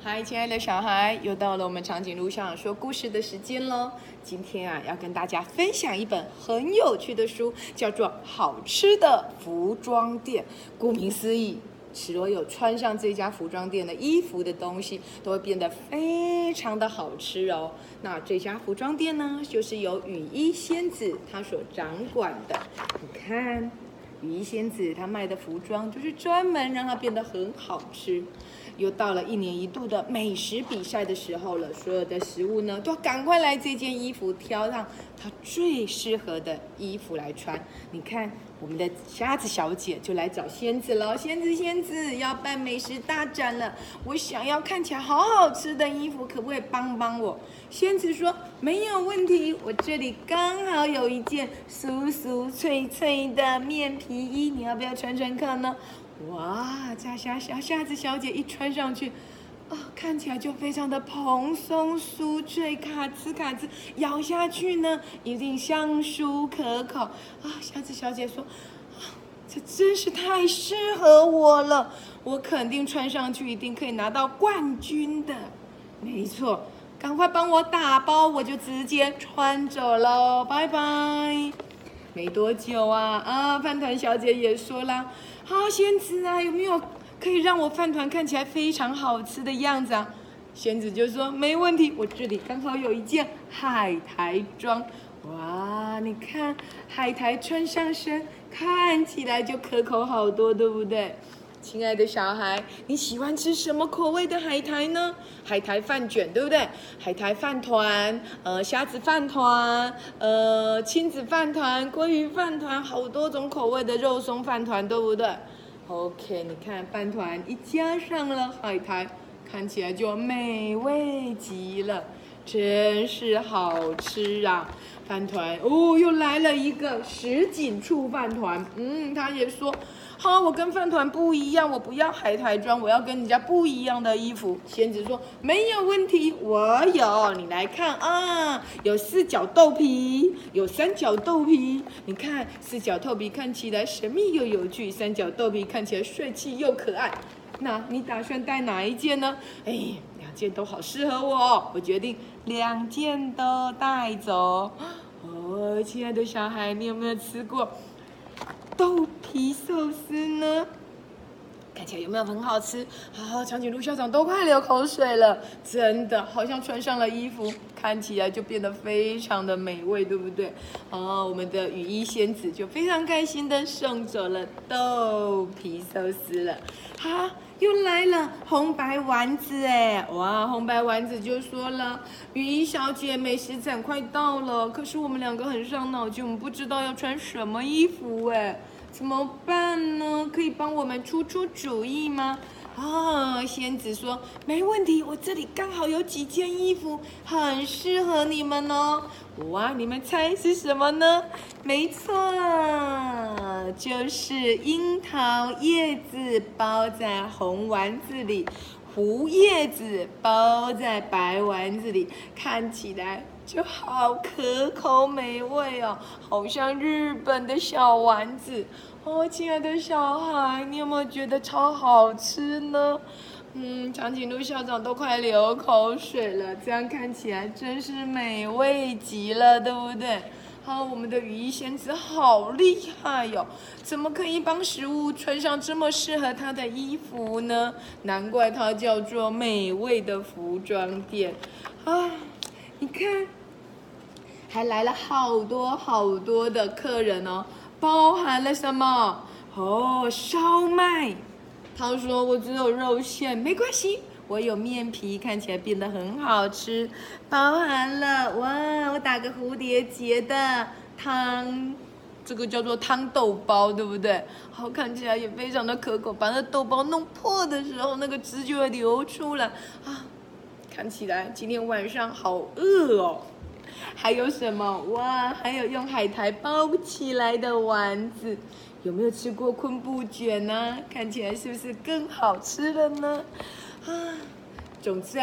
嗨，亲爱的小孩，又到了我们长颈鹿校长说故事的时间喽。今天啊，要跟大家分享一本很有趣的书，叫做《好吃的服装店》。顾名思义，所有穿上这家服装店的衣服的东西，都会变得非常的好吃哦。那这家服装店呢，就是由雨衣仙子她所掌管的。你看，雨衣仙子她卖的服装，就是专门让它变得很好吃。又到了一年一度的美食比赛的时候了，所有的食物呢，都赶快来这件衣服挑上它最适合的衣服来穿。你看，我们的瞎子小姐就来找仙子了。仙子，仙子要办美食大展了，我想要看起来好好吃的衣服，可不可以帮帮我？仙子说没有问题，我这里刚好有一件酥酥脆脆的面皮衣，你要不要穿穿看呢？哇，这下小瞎子小姐一穿上去，啊，看起来就非常的蓬松酥脆，卡兹卡兹，咬下去呢，一定香酥可口。啊，瞎子小姐说，这真是太适合我了，我肯定穿上去一定可以拿到冠军的。没错，赶快帮我打包，我就直接穿走喽，拜拜。没多久啊，啊，饭团小姐也说啦。好，仙子啊，有没有可以让我饭团看起来非常好吃的样子啊？仙子就说没问题，我这里刚好有一件海苔装。哇，你看海苔穿上身，看起来就可口好多，对不对？亲爱的小孩，你喜欢吃什么口味的海苔呢？海苔饭卷，对不对？海苔饭团，呃，虾子饭团，呃，亲子饭团，鲑鱼饭团，好多种口味的肉松饭团，对不对？OK，你看饭团一加上了海苔，看起来就美味极了，真是好吃啊！饭团哦，又来了一个什锦醋饭团，嗯，他也说。好，我跟饭团不一样，我不要海苔装，我要跟人家不一样的衣服。仙子说没有问题，我有，你来看啊，有四角豆皮，有三角豆皮。你看四角豆皮看起来神秘又有趣，三角豆皮看起来帅气又可爱。那你打算带哪一件呢？哎，两件都好适合我，我决定两件都带走。哦，亲爱的小孩，你有没有吃过？豆皮寿司呢，看起来有没有很好吃？啊，长颈鹿校长都快流口水了，真的好像穿上了衣服，看起来就变得非常的美味，对不对？哦，我们的雨衣仙子就非常开心的送走了豆皮寿司了，哈。又来了红白丸子哎，哇！红白丸子就说了：“雨衣小姐，美食展快到了，可是我们两个很伤脑筋，我们不知道要穿什么衣服哎，怎么办呢？可以帮我们出出主意吗？”啊，仙子说：“没问题，我这里刚好有几件衣服，很适合你们哦。”哇，你们猜是什么呢？没错，就是樱桃叶子包在红丸子里，胡叶子包在白丸子里，看起来就好可口美味哦，好像日本的小丸子哦。亲爱的小孩，你有没有觉得超好吃呢？嗯，长颈鹿校长都快流口水了，这样看起来真是美味极了，对不对？好，我们的羽衣仙子好厉害哟，怎么可以帮食物穿上这么适合它的衣服呢？难怪它叫做美味的服装店啊！你看，还来了好多好多的客人哦，包含了什么？哦，烧麦。他说：“我只有肉馅，没关系，我有面皮，看起来变得很好吃，包含了哇，我打个蝴蝶结的汤，这个叫做汤豆包，对不对？好，看起来也非常的可口。把那豆包弄破的时候，那个汁就会流出来啊！看起来今天晚上好饿哦。还有什么哇？还有用海苔包起来的丸子。”有没有吃过昆布卷呢？看起来是不是更好吃了呢？啊，总之，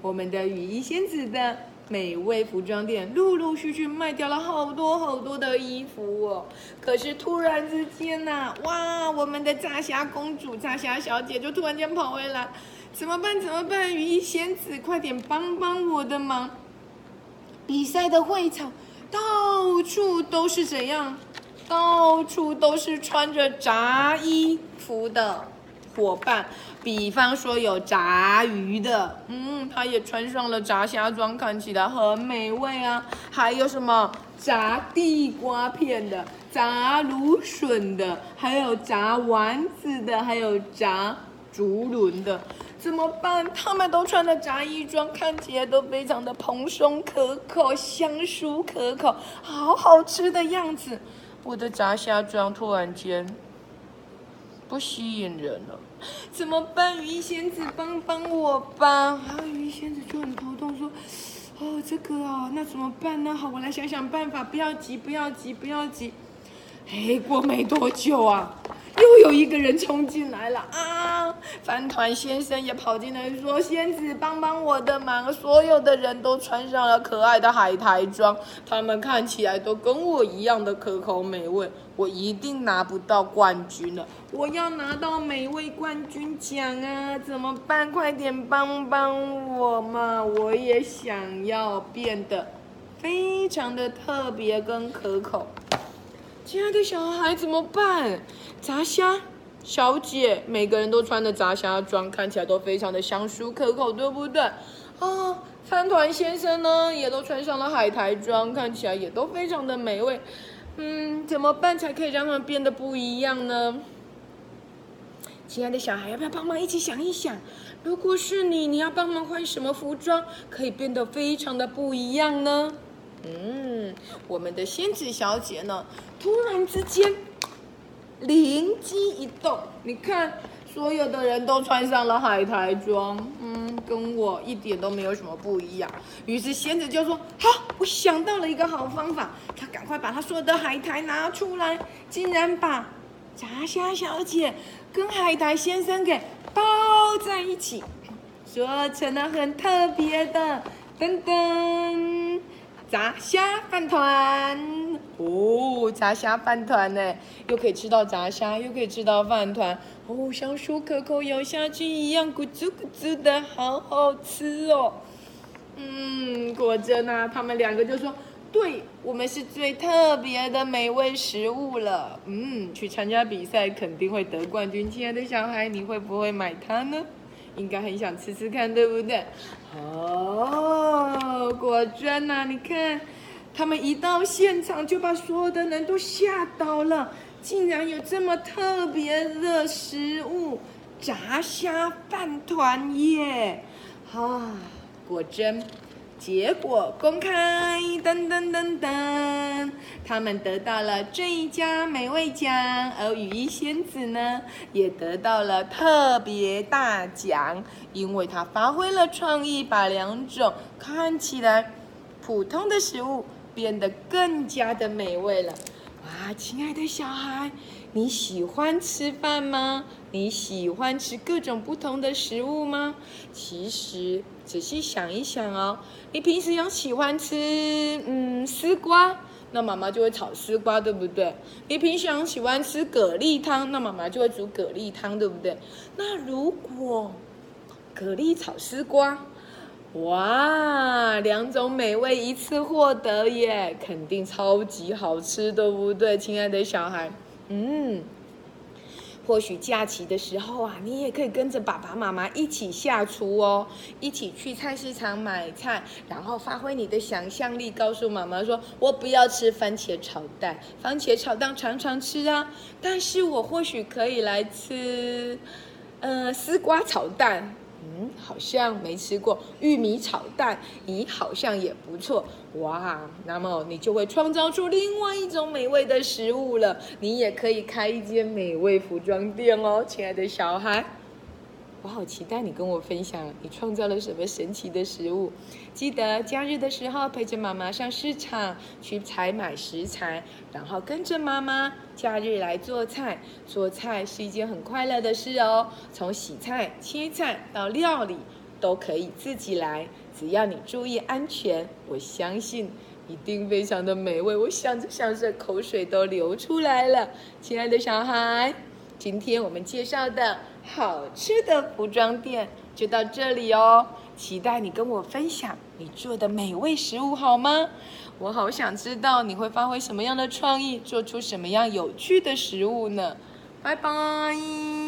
我们的雨衣仙子的美味服装店陆陆续续卖掉了好多好多的衣服哦。可是突然之间呐，哇，我们的炸虾公主、炸虾小姐就突然间跑回来，怎么办？怎么办？羽衣仙子，快点帮帮我的忙！比赛的会场到处都是怎样？到处都是穿着炸衣服的伙伴。比方说有炸鱼的，嗯，他也穿上了炸虾装，看起来很美味啊。还有什么炸地瓜片的？炸芦笋的，还有炸丸子的，还有炸竹轮的，怎么办？他们都穿的炸衣装，看起来都非常的蓬松可口、香酥可口，好好吃的样子。我的炸虾装突然间不吸引人了，怎么办？鱼仙子帮帮我吧！啊，鱼仙子就很头痛，说：“哦，这个哦，那怎么办呢？好，我来想想办法。不要急，不要急，不要急。”哎，过没多久啊，又有一个人冲进来了啊！饭团先生也跑进来说：“仙子，帮帮我的忙！”所有的人都穿上了可爱的海苔装，他们看起来都跟我一样的可口美味。我一定拿不到冠军了！我要拿到美味冠军奖啊！怎么办？快点帮帮我嘛！我也想要变得非常的特别跟可口。亲爱的小孩怎么办？炸虾小姐，每个人都穿的炸虾装，看起来都非常的香酥可口，对不对？啊，饭团先生呢，也都穿上了海苔装，看起来也都非常的美味。嗯，怎么办才可以让他们变得不一样呢？亲爱的小孩，要不要帮忙一起想一想？如果是你，你要帮忙换什么服装，可以变得非常的不一样呢？嗯，我们的仙子小姐呢？突然之间，灵机一动，你看，所有的人都穿上了海苔装，嗯，跟我一点都没有什么不一样。于是仙子就说：“好，我想到了一个好方法。”她赶快把她所有的海苔拿出来，竟然把炸虾小姐跟海苔先生给包在一起，做成了很特别的噔噔。炸虾饭团哦，炸虾饭团呢，又可以吃到炸虾，又可以吃到饭团，哦，香酥可口，咬下去一样咕滋咕滋的，好好吃哦。嗯，果真啊，他们两个就说，对我们是最特别的美味食物了。嗯，去参加比赛肯定会得冠军。亲爱的小孩，你会不会买它呢？应该很想吃吃看，对不对？哦，果真呐！你看，他们一到现场就把所有的人都吓到了，竟然有这么特别的食物——炸虾饭团耶！啊，果真。结果公开，噔噔噔噔，他们得到了最佳美味奖，而羽衣仙子呢，也得到了特别大奖，因为他发挥了创意，把两种看起来普通的食物变得更加的美味了。哇，亲爱的小孩，你喜欢吃饭吗？你喜欢吃各种不同的食物吗？其实仔细想一想哦，你平时有喜欢吃嗯丝瓜，那妈妈就会炒丝瓜，对不对？你平常喜欢吃蛤蜊汤，那妈妈就会煮蛤蜊汤，对不对？那如果蛤蜊炒丝瓜，哇，两种美味一次获得耶，肯定超级好吃，对不对，亲爱的小孩？嗯。或许假期的时候啊，你也可以跟着爸爸妈妈一起下厨哦，一起去菜市场买菜，然后发挥你的想象力，告诉妈妈说：“我不要吃番茄炒蛋，番茄炒蛋常常吃啊，但是我或许可以来吃，呃，丝瓜炒蛋。”嗯，好像没吃过玉米炒蛋，咦，好像也不错哇。那么你就会创造出另外一种美味的食物了。你也可以开一间美味服装店哦，亲爱的小孩。我好期待你跟我分享你创造了什么神奇的食物。记得假日的时候陪着妈妈上市场去采买食材，然后跟着妈妈假日来做菜。做菜是一件很快乐的事哦。从洗菜、切菜到料理都可以自己来，只要你注意安全，我相信一定非常的美味。我想着想着，口水都流出来了。亲爱的小孩，今天我们介绍的。好吃的服装店就到这里哦。期待你跟我分享你做的美味食物好吗？我好想知道你会发挥什么样的创意，做出什么样有趣的食物呢？拜拜。